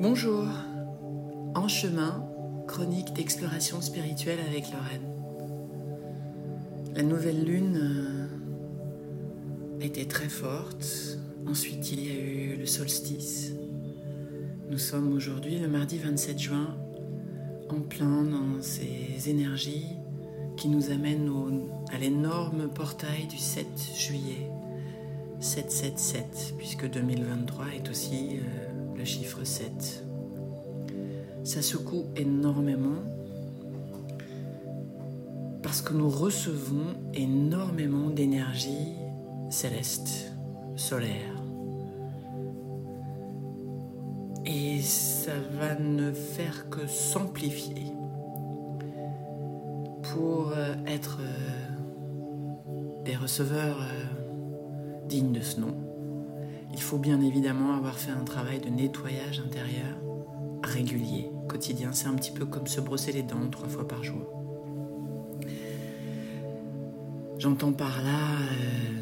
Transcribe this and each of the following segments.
Bonjour, en chemin, chronique d'exploration spirituelle avec Lorraine. La nouvelle lune euh, était très forte, ensuite il y a eu le solstice. Nous sommes aujourd'hui le mardi 27 juin, en plein dans ces énergies qui nous amènent à l'énorme portail du 7 juillet 777, puisque 2023 est aussi... Euh, le chiffre 7. Ça secoue énormément parce que nous recevons énormément d'énergie céleste, solaire. Et ça va ne faire que s'amplifier pour euh, être euh, des receveurs euh, dignes de ce nom il faut bien évidemment avoir fait un travail de nettoyage intérieur régulier, quotidien. C'est un petit peu comme se brosser les dents trois fois par jour. J'entends par là euh,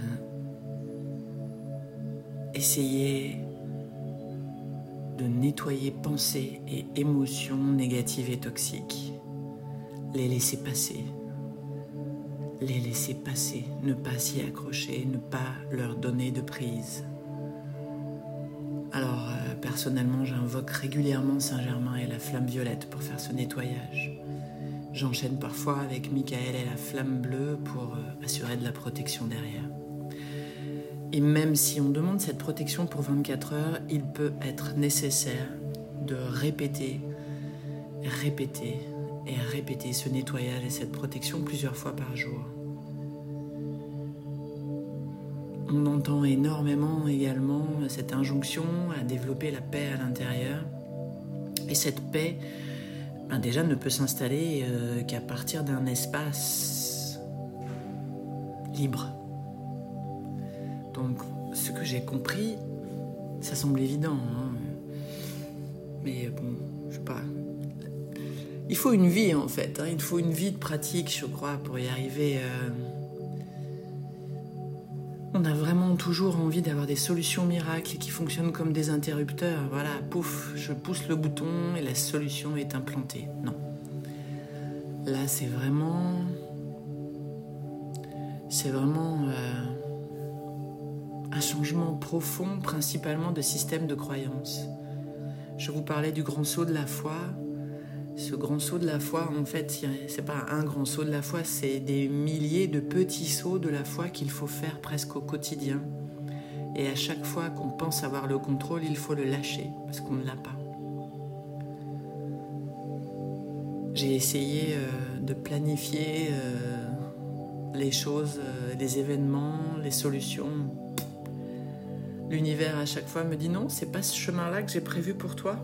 essayer de nettoyer pensées et émotions négatives et toxiques. Les laisser passer. Les laisser passer, ne pas s'y accrocher, ne pas leur donner de prise. Personnellement, j'invoque régulièrement Saint-Germain et la flamme violette pour faire ce nettoyage. J'enchaîne parfois avec Michael et la flamme bleue pour euh, assurer de la protection derrière. Et même si on demande cette protection pour 24 heures, il peut être nécessaire de répéter, répéter et répéter ce nettoyage et cette protection plusieurs fois par jour. On entend énormément également cette injonction à développer la paix à l'intérieur. Et cette paix, ben déjà, ne peut s'installer euh, qu'à partir d'un espace libre. Donc, ce que j'ai compris, ça semble évident. Hein. Mais bon, je sais pas. Il faut une vie en fait. Hein. Il faut une vie de pratique, je crois, pour y arriver. Euh, on a vraiment toujours envie d'avoir des solutions miracles qui fonctionnent comme des interrupteurs. Voilà, pouf, je pousse le bouton et la solution est implantée. Non. Là, c'est vraiment. C'est vraiment euh, un changement profond, principalement de système de croyance. Je vous parlais du grand saut de la foi ce grand saut de la foi, en fait, c'est pas un grand saut de la foi, c'est des milliers de petits sauts de la foi qu'il faut faire presque au quotidien. Et à chaque fois qu'on pense avoir le contrôle, il faut le lâcher parce qu'on ne l'a pas. J'ai essayé euh, de planifier euh, les choses, euh, les événements, les solutions. L'univers à chaque fois me dit non, c'est pas ce chemin-là que j'ai prévu pour toi.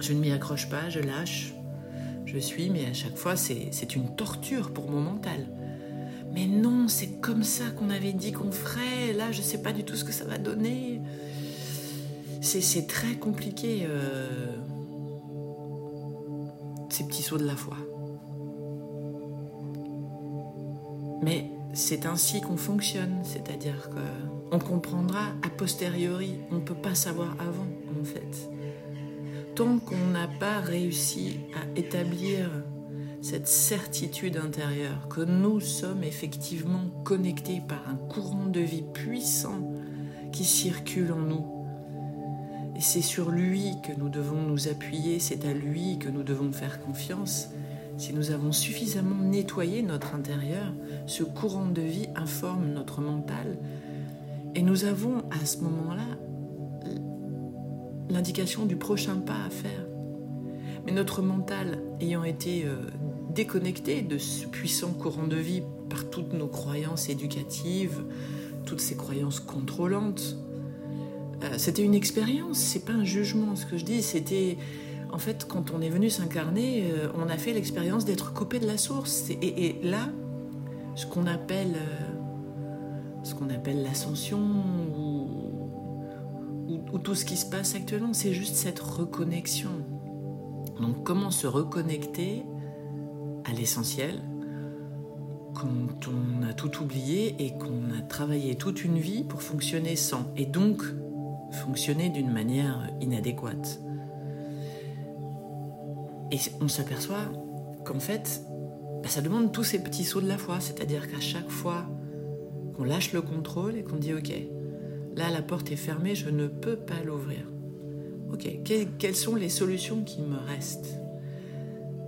Je ne m'y accroche pas, je lâche. Je suis, mais à chaque fois, c'est une torture pour mon mental. Mais non, c'est comme ça qu'on avait dit qu'on ferait. Là, je ne sais pas du tout ce que ça va donner. C'est très compliqué, euh, ces petits sauts de la foi. Mais c'est ainsi qu'on fonctionne, c'est-à-dire qu'on comprendra a posteriori, on ne peut pas savoir avant, en fait tant qu'on n'a pas réussi à établir cette certitude intérieure que nous sommes effectivement connectés par un courant de vie puissant qui circule en nous. Et c'est sur lui que nous devons nous appuyer, c'est à lui que nous devons faire confiance. Si nous avons suffisamment nettoyé notre intérieur, ce courant de vie informe notre mental. Et nous avons à ce moment-là l'indication du prochain pas à faire. Mais notre mental ayant été euh, déconnecté de ce puissant courant de vie par toutes nos croyances éducatives, toutes ces croyances contrôlantes, euh, c'était une expérience, c'est pas un jugement ce que je dis, c'était en fait quand on est venu s'incarner, euh, on a fait l'expérience d'être coupé de la source. Et, là, ce qu'on appelle, ce qu'on appelle l'ascension ou tout ce qui se passe actuellement, c'est juste cette reconnexion. Donc comment se reconnecter à l'essentiel quand on a tout oublié et qu'on a travaillé toute une vie pour fonctionner sans, et donc fonctionner d'une manière inadéquate. Et on s'aperçoit qu'en fait, bah, ça demande tous ces petits sauts de la foi. C'est-à-dire qu'à chaque fois qu'on lâche le contrôle et qu'on dit ok, là la porte est fermée, je ne peux pas l'ouvrir. Ok, quelles sont les solutions qui me restent?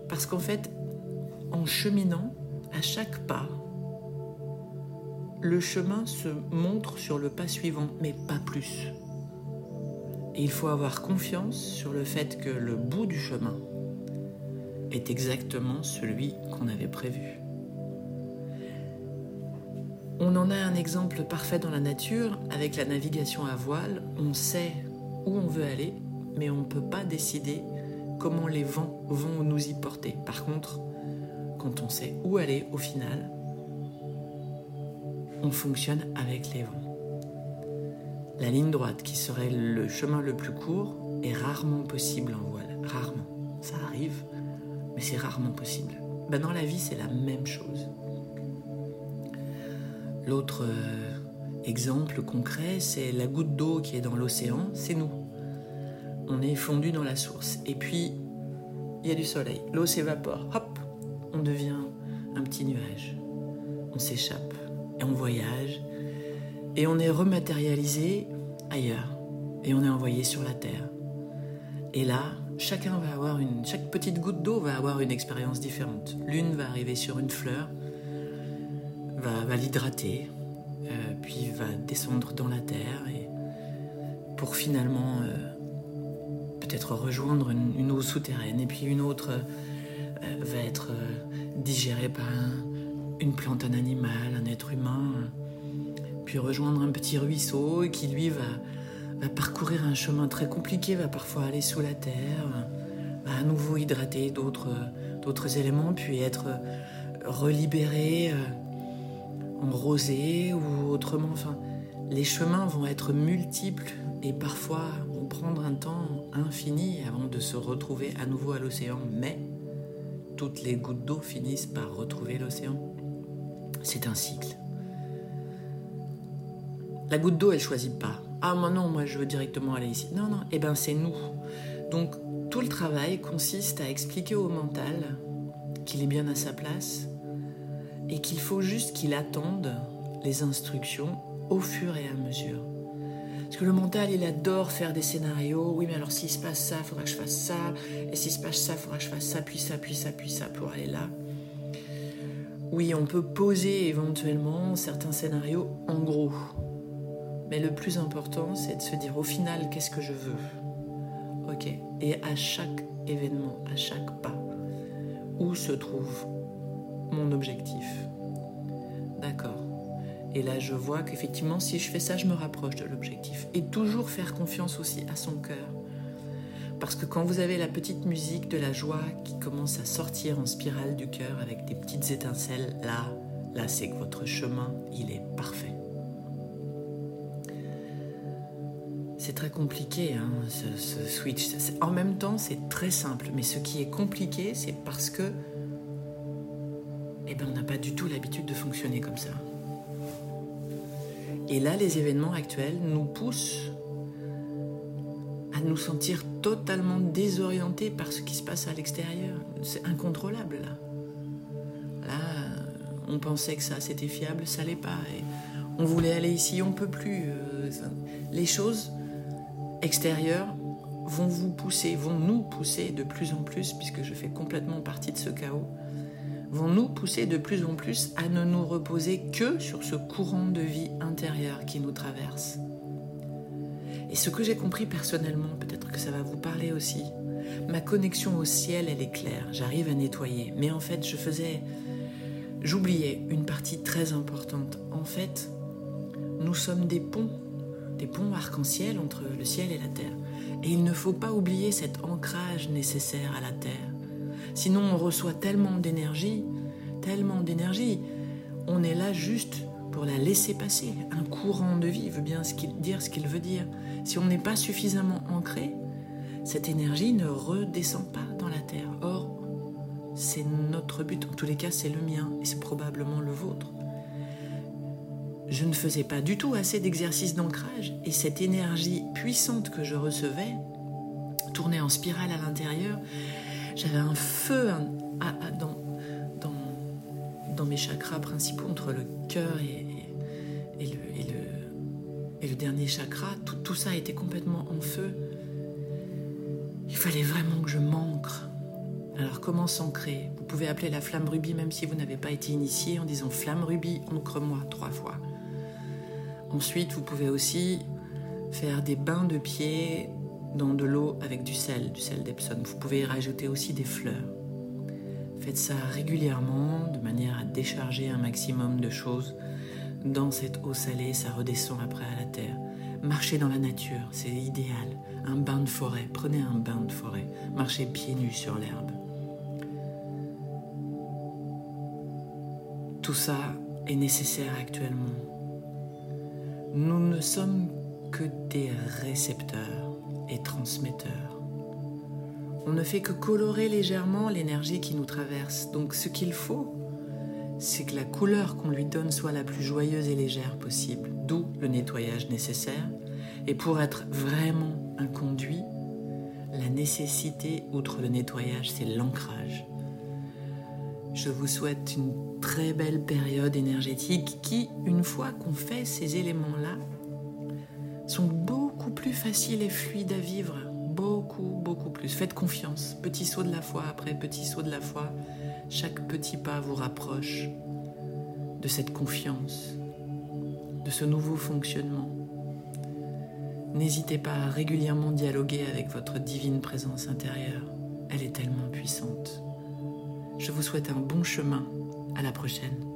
Parce qu'en fait, en cheminant, à chaque pas, le chemin se montre sur le pas suivant, mais pas plus. Il faut avoir confiance sur le fait que le bout du chemin est exactement celui qu'on avait prévu. On en a un exemple parfait dans la nature, avec la navigation à voile, on sait où on veut aller, mais on ne peut pas décider comment les vents vont nous y porter. Par contre, quand on sait où aller au final, on fonctionne avec les vents. La ligne droite, qui serait le chemin le plus court, est rarement possible en voile. Rarement. Ça arrive, mais c'est rarement possible. Ben dans la vie, c'est la même chose. L'autre euh, exemple concret, c'est la goutte d'eau qui est dans l'océan, c'est nous. On est fondu dans la source. Et puis, il y a du soleil. L'eau s'évapore. Hop, on devient un petit nuage. On s'échappe et on voyage. Et on est rematérialisé ailleurs. Et on est envoyé sur la Terre. Et là, chacun va avoir une, chaque petite goutte d'eau va avoir une expérience différente. L'une va arriver sur une fleur, va, l'hydrater, euh, puis va descendre dans la terre pour finalement euh, peut-être rejoindre une, eau souterraine. Et puis une autre euh, va être digérée par une plante, un animal, un être humain, puis rejoindre un petit ruisseau qui lui va va parcourir un chemin très compliqué, va parfois aller sous la terre, va à nouveau hydrater d'autres, éléments, puis être relibéré en ou autrement. Enfin, les chemins vont être multiples et parfois vont prendre un temps infini avant de se retrouver à nouveau à l'océan. Mais toutes les gouttes d'eau finissent par retrouver l'océan. C'est un cycle. La goutte d'eau, elle choisit pas. Ah, moi non, moi je veux directement aller ici. Non, non, eh bien c'est nous. Donc tout le travail consiste à expliquer au mental qu'il est bien à sa place et qu'il faut juste qu'il attende les instructions au fur et à mesure. Parce que le mental, il adore faire des scénarios. Oui, mais alors s'il se passe ça, il faudra que je fasse ça. Et s'il se passe ça, il faudra que je fasse ça, puis ça, puis ça, puis ça pour aller là. Oui, on peut poser éventuellement certains scénarios en gros. Mais le plus important, c'est de se dire au final, qu'est-ce que je veux? Ok. Et à chaque événement, à chaque pas, où se trouve mon objectif D'accord. Et là, je vois qu'effectivement, si je fais ça, je me rapproche de l'objectif. Et toujours faire confiance aussi à son cœur. Parce que quand vous avez la petite musique de la joie qui commence à sortir en spirale du cœur avec des petites étincelles, là, là, c'est que votre chemin, il est parfait. C'est très compliqué, hein, ce, switch. En même temps, c'est très simple. Mais ce qui est compliqué, c'est parce que eh ben, on n'a pas du tout l'habitude de fonctionner comme ça. Et là, les événements actuels nous poussent à nous sentir totalement désorientés par ce qui se passe à l'extérieur. C'est incontrôlable là. Là, on pensait que ça c'était fiable, ça l'est pas. On voulait aller ici, on peut plus. Euh, les choses extérieurs vont vous pousser, vont nous pousser de plus en plus, puisque je fais complètement partie de ce chaos, vont nous pousser de plus en plus à ne nous reposer que sur ce courant de vie intérieur qui nous traverse. Et ce que j'ai compris personnellement, peut-être que ça va vous parler aussi, ma connexion au ciel, elle est claire, j'arrive à nettoyer, mais en fait, je faisais, j'oubliais une partie très importante. En fait, nous sommes des ponts des ponts arc-en-ciel entre le ciel et la terre. Et il ne faut pas oublier cet ancrage nécessaire à la terre. Sinon, on reçoit tellement d'énergie, tellement d'énergie. On est là juste pour la laisser passer. Un courant de vie veut bien dire ce qu'il veut dire. Si on n'est pas suffisamment ancré, cette énergie ne redescend pas dans la terre. Or, c'est notre but. En tous les cas, c'est le mien et c'est probablement le vôtre je ne faisais pas du tout assez d'exercices d'ancrage et cette énergie puissante que je recevais tournait en spirale à l'intérieur J'avais un feu dans, mes chakras principaux, entre le cœur et, le, dernier chakra. Tout, ça était complètement en feu. Il fallait vraiment que je m'ancre. Alors comment s'ancrer? Vous pouvez appeler la flamme rubis même si vous n'avez pas été initié en disant flamme rubis, ancre-moi trois fois. Ensuite, vous pouvez aussi faire des bains de pied dans de l'eau avec du sel, du sel d'Epsom. Vous pouvez y rajouter aussi des fleurs. Faites ça régulièrement de manière à décharger un maximum de choses dans cette eau salée, ça redescend après à la terre. Marchez dans la nature, c'est idéal. Un bain de forêt, prenez un bain de forêt. Marchez pieds nus sur l'herbe. Tout ça est nécessaire actuellement. Nous ne sommes que des récepteurs et transmetteurs. On ne fait que colorer légèrement l'énergie qui nous traverse. Donc ce qu'il faut, c'est que la couleur qu'on lui donne soit la plus joyeuse et légère possible, d'où le nettoyage nécessaire. Et pour être vraiment un conduit, la nécessité, outre le nettoyage, c'est l'ancrage. Je vous souhaite une très belle période énergétique qui, une fois qu'on fait ces éléments-là, sont beaucoup plus faciles et fluides à vivre. Beaucoup, beaucoup plus. Faites confiance. Petit saut de la foi après petit saut de la foi. Chaque petit pas vous rapproche de cette confiance, de ce nouveau fonctionnement. N'hésitez pas à régulièrement dialoguer avec votre divine présence intérieure. Elle est tellement puissante. Je vous souhaite un bon chemin. À la prochaine.